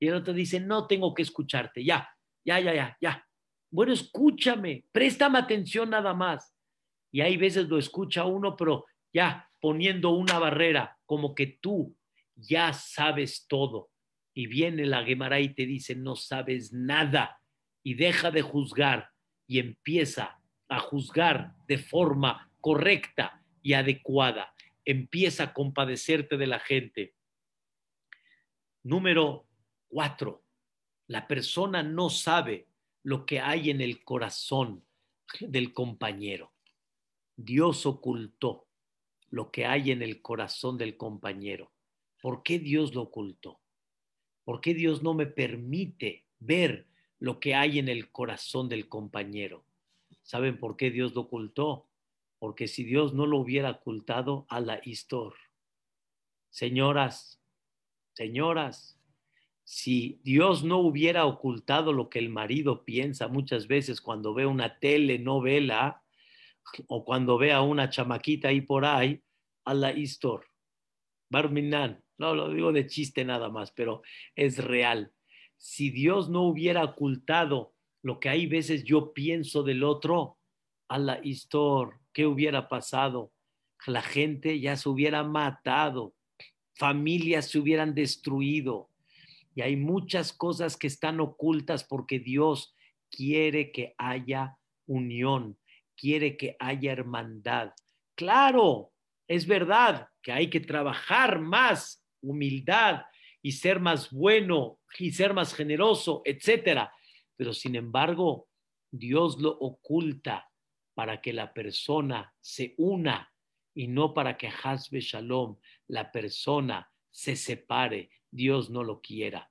Y el otro dice, no tengo que escucharte. Ya, ya, ya, ya, ya. Bueno, escúchame, préstame atención nada más. Y hay veces lo escucha uno, pero ya poniendo una barrera, como que tú ya sabes todo. Y viene la Gemara y te dice, no sabes nada. Y deja de juzgar y empieza a juzgar de forma correcta y adecuada. Empieza a compadecerte de la gente. Número cuatro, la persona no sabe lo que hay en el corazón del compañero. Dios ocultó lo que hay en el corazón del compañero. ¿Por qué Dios lo ocultó? ¿Por qué Dios no me permite ver lo que hay en el corazón del compañero? ¿Saben por qué Dios lo ocultó? Porque si Dios no lo hubiera ocultado a la histor. Señoras, señoras, si Dios no hubiera ocultado lo que el marido piensa muchas veces cuando ve una telenovela, o cuando ve a una chamaquita ahí por ahí, a la histor. Barminan, no lo digo de chiste nada más, pero es real. Si Dios no hubiera ocultado lo que hay veces yo pienso del otro, a la histor, ¿qué hubiera pasado? La gente ya se hubiera matado, familias se hubieran destruido. Y hay muchas cosas que están ocultas porque Dios quiere que haya unión, quiere que haya hermandad. Claro, es verdad que hay que trabajar más humildad y ser más bueno y ser más generoso, etcétera. Pero sin embargo, Dios lo oculta para que la persona se una y no para que Hasbe Shalom, la persona se separe. Dios no lo quiera.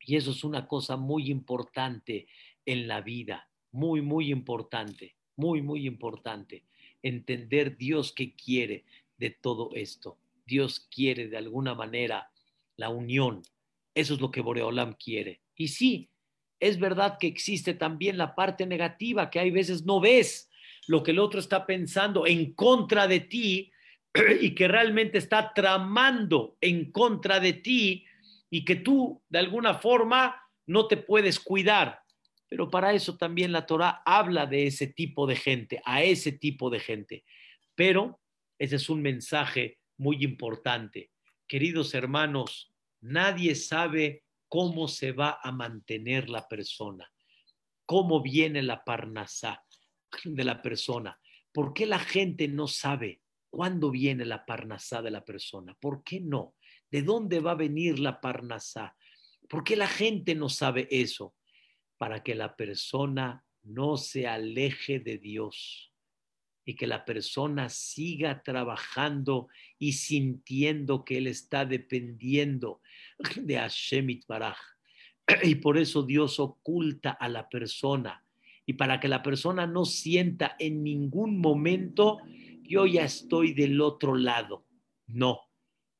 Y eso es una cosa muy importante en la vida, muy, muy importante muy, muy importante, entender Dios qué quiere de todo esto. Dios quiere de alguna manera la unión. Eso es lo que Boreolam quiere. Y sí, es verdad que existe también la parte negativa, que hay veces no ves lo que el otro está pensando en contra de ti y que realmente está tramando en contra de ti y que tú de alguna forma no te puedes cuidar. Pero para eso también la Torah habla de ese tipo de gente, a ese tipo de gente. Pero ese es un mensaje muy importante. Queridos hermanos, nadie sabe cómo se va a mantener la persona, cómo viene la parnasá de la persona. ¿Por qué la gente no sabe cuándo viene la parnasá de la persona? ¿Por qué no? ¿De dónde va a venir la parnasá? ¿Por qué la gente no sabe eso? para que la persona no se aleje de Dios y que la persona siga trabajando y sintiendo que Él está dependiendo de Hashem Baraj. Y por eso Dios oculta a la persona. Y para que la persona no sienta en ningún momento, yo ya estoy del otro lado. No,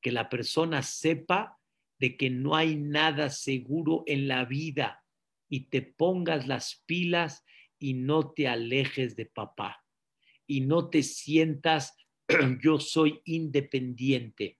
que la persona sepa de que no hay nada seguro en la vida y te pongas las pilas y no te alejes de papá y no te sientas yo soy independiente,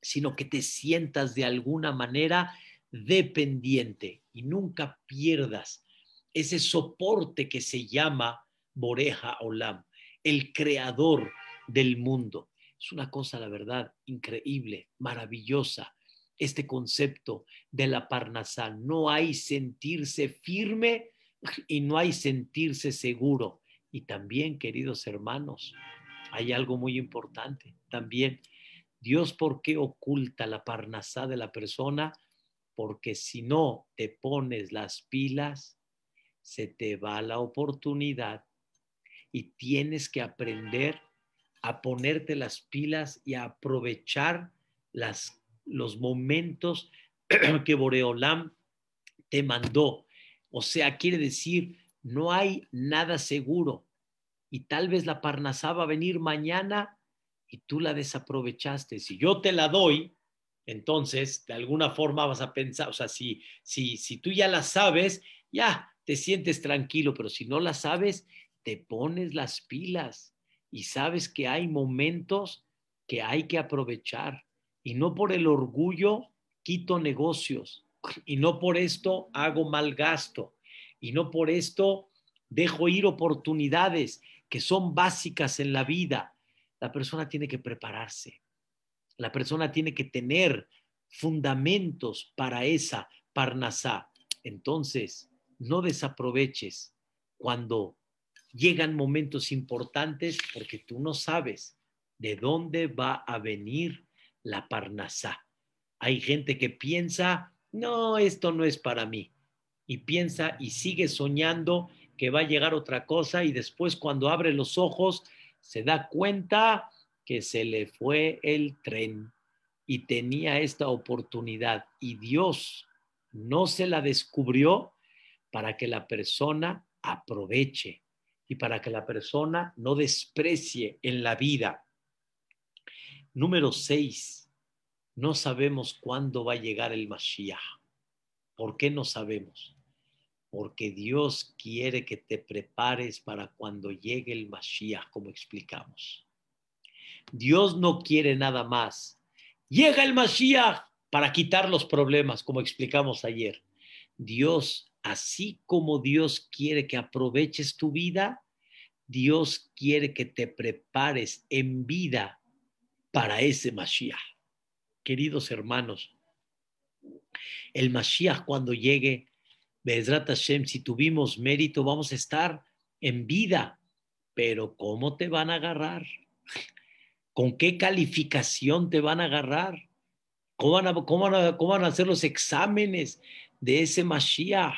sino que te sientas de alguna manera dependiente y nunca pierdas ese soporte que se llama Boreja Olam, el creador del mundo. Es una cosa, la verdad, increíble, maravillosa este concepto de la parnasá. No hay sentirse firme y no hay sentirse seguro. Y también, queridos hermanos, hay algo muy importante. También, Dios, ¿por qué oculta la parnasá de la persona? Porque si no te pones las pilas, se te va la oportunidad y tienes que aprender a ponerte las pilas y a aprovechar las, los momentos que Boreolam te mandó. O sea, quiere decir, no hay nada seguro. Y tal vez la Parnasá va a venir mañana y tú la desaprovechaste. Si yo te la doy, entonces de alguna forma vas a pensar, o sea, si, si, si tú ya la sabes, ya te sientes tranquilo, pero si no la sabes, te pones las pilas y sabes que hay momentos que hay que aprovechar. Y no por el orgullo quito negocios, y no por esto hago mal gasto, y no por esto dejo ir oportunidades que son básicas en la vida. La persona tiene que prepararse, la persona tiene que tener fundamentos para esa parnasá. Entonces, no desaproveches cuando llegan momentos importantes porque tú no sabes de dónde va a venir la parnasá. Hay gente que piensa, no, esto no es para mí. Y piensa y sigue soñando que va a llegar otra cosa y después cuando abre los ojos se da cuenta que se le fue el tren y tenía esta oportunidad y Dios no se la descubrió para que la persona aproveche y para que la persona no desprecie en la vida. Número seis, no sabemos cuándo va a llegar el Mashiach. ¿Por qué no sabemos? Porque Dios quiere que te prepares para cuando llegue el Mashiach, como explicamos. Dios no quiere nada más. Llega el Mashiach para quitar los problemas, como explicamos ayer. Dios así como Dios quiere que aproveches tu vida, Dios quiere que te prepares en vida para ese Mashiach. Queridos hermanos, el Mashiach cuando llegue, Bezrat Hashem, si tuvimos mérito, vamos a estar en vida, pero ¿cómo te van a agarrar? ¿Con qué calificación te van a agarrar? ¿Cómo van a, cómo van a, cómo van a hacer los exámenes de ese Mashiach?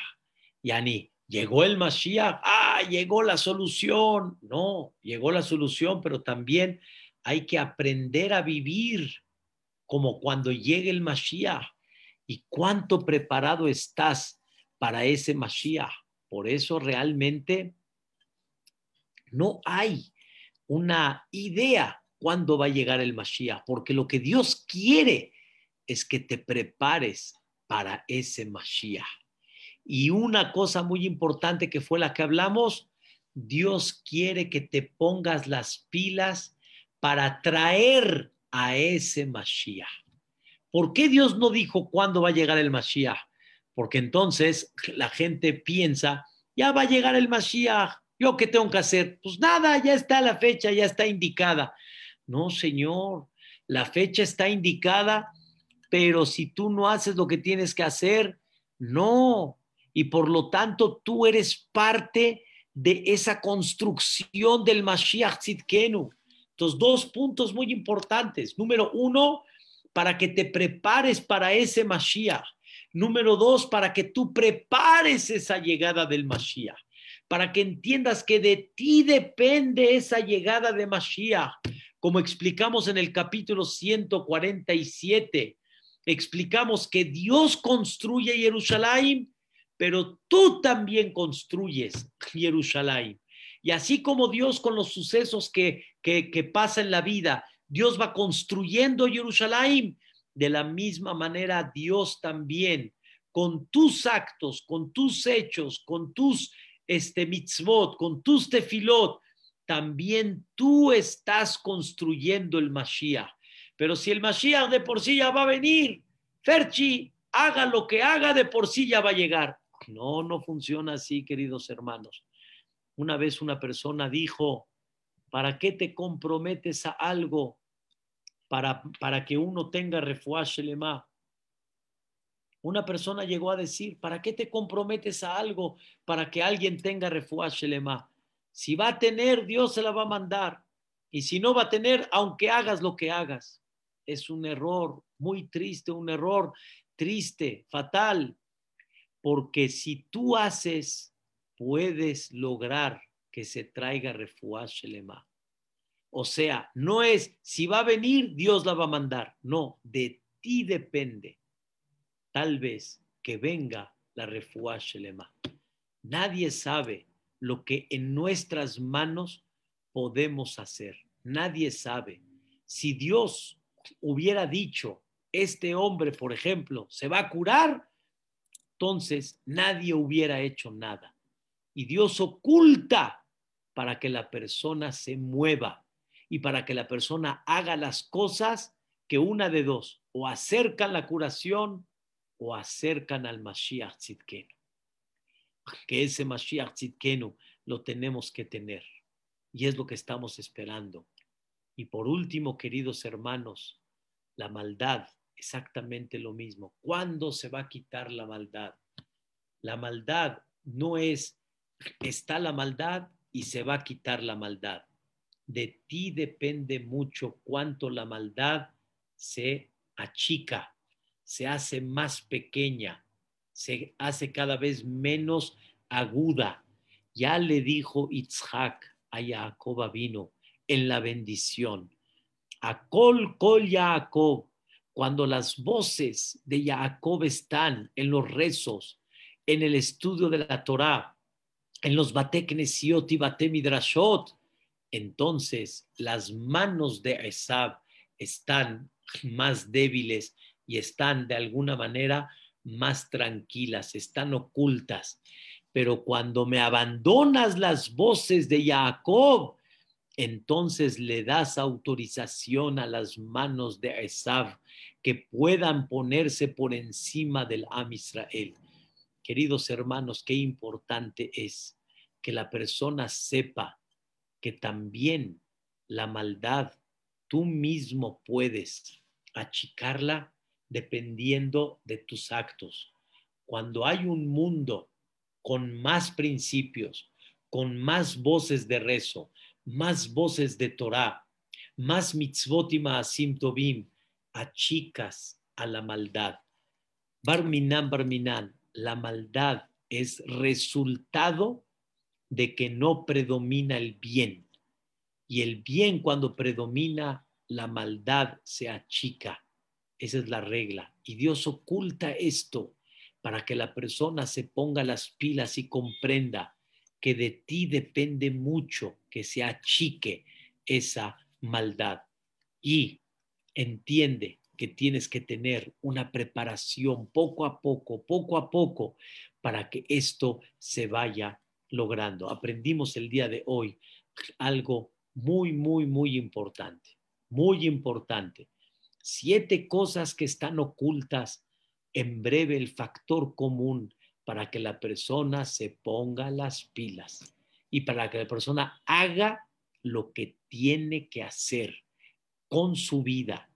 Yani, llegó el Mashiach, ah, llegó la solución. No, llegó la solución, pero también hay que aprender a vivir como cuando llegue el Mashiach. ¿Y cuánto preparado estás para ese Mashiach? Por eso realmente no hay una idea cuándo va a llegar el Mashiach, porque lo que Dios quiere es que te prepares para ese Mashiach. Y una cosa muy importante que fue la que hablamos, Dios quiere que te pongas las pilas para traer a ese Mashiach. ¿Por qué Dios no dijo cuándo va a llegar el Mashiach? Porque entonces la gente piensa, ya va a llegar el Mashiach, ¿yo qué tengo que hacer? Pues nada, ya está la fecha, ya está indicada. No, Señor, la fecha está indicada, pero si tú no haces lo que tienes que hacer, no, y por lo tanto tú eres parte de esa construcción del Mashiach Tzidkenu. Entonces, dos puntos muy importantes. Número uno, para que te prepares para ese Mashiach. Número dos, para que tú prepares esa llegada del Mashiach. Para que entiendas que de ti depende esa llegada de Mashiach. Como explicamos en el capítulo 147, explicamos que Dios construye Jerusalén pero tú también construyes Jerusalén. Y así como Dios con los sucesos que, que, que pasa en la vida, Dios va construyendo Jerusalén, de la misma manera Dios también, con tus actos, con tus hechos, con tus este, mitzvot, con tus tefilot, también tú estás construyendo el Mashiach. Pero si el Mashiach de por sí ya va a venir, Ferchi, haga lo que haga, de por sí ya va a llegar. No, no funciona así, queridos hermanos. Una vez una persona dijo, ¿para qué te comprometes a algo para, para que uno tenga refuaje lema? Una persona llegó a decir, ¿para qué te comprometes a algo para que alguien tenga refuaje lema? Si va a tener, Dios se la va a mandar. Y si no va a tener, aunque hagas lo que hagas. Es un error muy triste, un error triste, fatal, porque si tú haces, puedes lograr que se traiga refuá Shelema. O sea, no es si va a venir, Dios la va a mandar. No, de ti depende. Tal vez que venga la refuá Shelema. Nadie sabe lo que en nuestras manos podemos hacer. Nadie sabe. Si Dios hubiera dicho, este hombre, por ejemplo, se va a curar, entonces nadie hubiera hecho nada. Y Dios oculta para que la persona se mueva y para que la persona haga las cosas que una de dos, o acercan la curación o acercan al Mashiach Tzidkenu. Que ese Mashiach Tzidkenu lo tenemos que tener. Y es lo que estamos esperando. Y por último, queridos hermanos, la maldad, exactamente lo mismo. ¿Cuándo se va a quitar la maldad? La maldad no es, está la maldad y se va a quitar la maldad. De ti depende mucho cuánto la maldad se achica, se hace más pequeña, se hace cada vez menos aguda. Ya le dijo Itzhak a Jacob vino en la bendición. A Kol Kol Jacob, cuando las voces de Jacob están en los rezos, en el estudio de la Torah, en los Bateknesiot y Batemidrashot, entonces las manos de Esab están más débiles y están de alguna manera más tranquilas, están ocultas. Pero cuando me abandonas las voces de Jacob, entonces le das autorización a las manos de Esav que puedan ponerse por encima del Am Israel. Queridos hermanos, qué importante es que la persona sepa que también la maldad tú mismo puedes achicarla dependiendo de tus actos. Cuando hay un mundo con más principios, con más voces de rezo, más voces de Torah, más mitzvot y maasim achicas a la maldad. Barminan, barminan, la maldad es resultado de que no predomina el bien. Y el bien cuando predomina, la maldad se achica. Esa es la regla. Y Dios oculta esto para que la persona se ponga las pilas y comprenda que de ti depende mucho que se achique esa maldad. Y entiende que tienes que tener una preparación poco a poco, poco a poco, para que esto se vaya logrando. Aprendimos el día de hoy algo muy, muy, muy importante, muy importante. Siete cosas que están ocultas en breve el factor común para que la persona se ponga las pilas y para que la persona haga lo que tiene que hacer con su vida,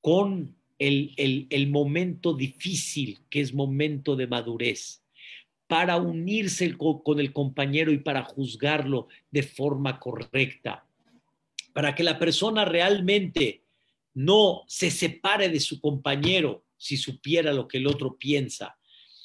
con el, el, momento difícil que es momento de madurez, para unirse con el compañero y para juzgarlo de forma correcta, para que la persona realmente no se separe de su compañero, si supiera lo que el otro piensa,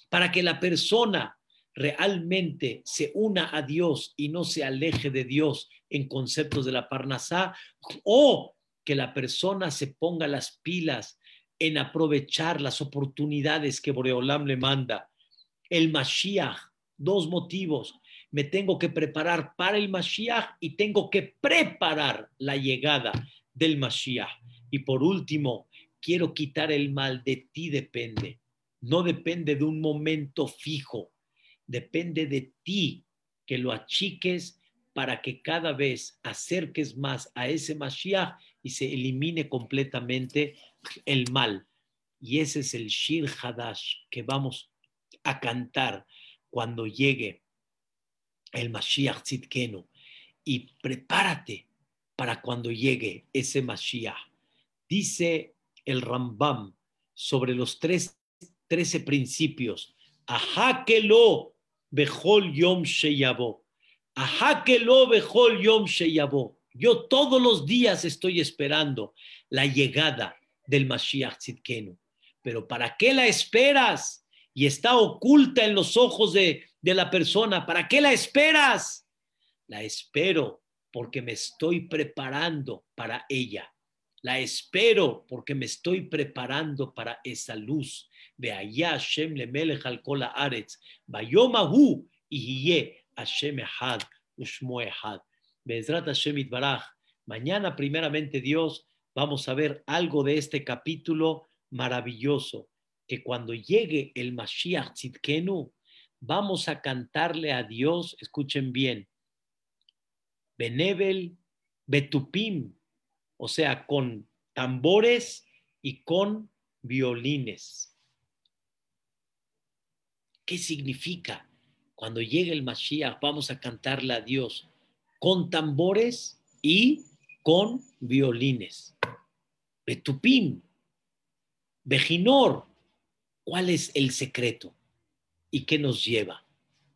para que la persona realmente se una a Dios y no se aleje de Dios en conceptos de la Parnasá, o que la persona se ponga las pilas en aprovechar las oportunidades que Boreolam le manda. El Mashiach, dos motivos. Me tengo que preparar para el Mashiach y tengo que preparar la llegada del Mashiach. Y por último, quiero quitar el mal, de ti depende. No depende de un momento fijo, depende de ti que lo achiques para que cada vez acerques más a ese Mashiach y se elimine completamente el mal. Y ese es el Shir Hadash que vamos a cantar cuando llegue el Mashiach Tzidkenu. Y prepárate para cuando llegue ese Mashiach. Dice el Rambam sobre los tres, trece principios. Aháquelo bejol yom sheyabo. Aháquelo bejol yom sheyabo. Yo todos los días estoy esperando la llegada del Mashiach Tzidkenu. Pero ¿para qué la esperas? Y está oculta en los ojos de, de la persona. ¿Para qué la esperas? La espero porque me estoy preparando para ella. La espero porque me estoy preparando para esa luz. De allá Hashem le melech al kol haaretz. Bayomahu y Hashem ehad ushmo ehad. Bezrat Hashem. Mañana, primeramente Dios, vamos a ver algo de este capítulo maravilloso. Que cuando llegue el Mashiach Tzidkenu, vamos a cantarle a Dios, escuchen bien, Benebel Betupim, o sea, con tambores y con violines. ¿Qué significa? Cuando llegue el Mashiach, vamos a cantarle a Dios con tambores y con violines. Betupim, Bejinor, ¿cuál es el secreto? ¿Y qué nos lleva?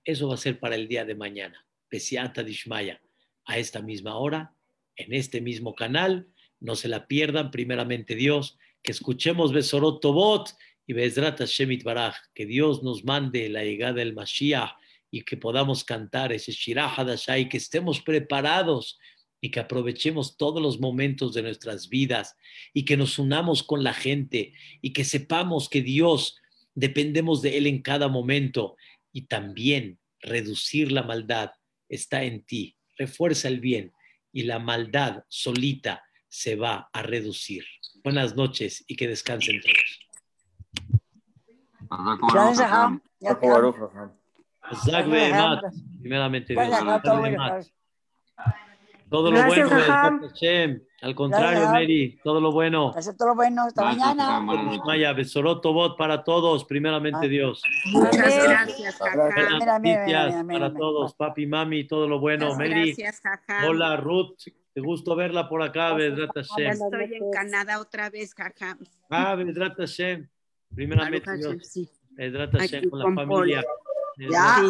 Eso va a ser para el día de mañana. Pesiata Dishmaya, a esta misma hora, en este mismo canal. No se la pierdan, primeramente Dios, que escuchemos Besorot Tobot y Bezrat Shemit Baraj, que Dios nos mande la llegada del Mashiach y que podamos cantar ese Shirah Hadashai, que estemos preparados y que aprovechemos todos los momentos de nuestras vidas y que nos unamos con la gente y que sepamos que Dios dependemos de Él en cada momento y también reducir la maldad está en ti. Refuerza el bien y la maldad solita se va a reducir. Buenas noches y que descansen todos. Primeramente Dios. Todo lo Gracias, bueno. Hashem. Al contrario, Gracias. Mary, todo lo bueno. Gracias todo lo bueno. Hasta Gracias, mañana. Noches. Maya, Besoroto Bot para todos, primeramente Ah. Dios. Muchas gracias, mira, para todos, papi, mami, todo lo bueno. Mary, Gracias, hola, Ruth, te gusto verla por acá, Bedrat Hashem. Estoy en Canadá otra vez, Jajam. Ah, Bedrat Hashem, primeramente Dios. Aquí Hashem con la familia. Ya.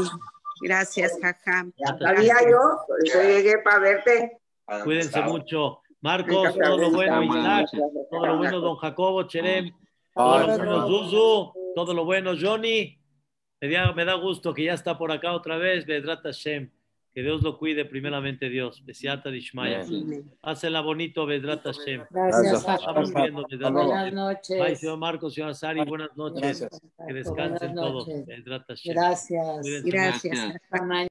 Gracias, Jajam. Ya sabía yo, eso llegué para verte. Cuídense mucho. Marcos, todo lo bueno, Isaac, todo lo bueno, don Jacobo, Cherem, todo lo bueno, Zuzu, todo lo bueno, Johnny. Me da, me da gusto que ya está por acá otra vez, Bedrat Hashem. Que Dios lo cuide, primeramente Dios. Besiata Dishmaya. Hácenla bonito, Bedrat Hashem. Gracias, Estamos viendo, Buenas noches. Ay, señor Marcos, señor Sari, buenas noches. Gracias. Que descansen todos. noches. Bedrat Hashem. Gracias. Gracias,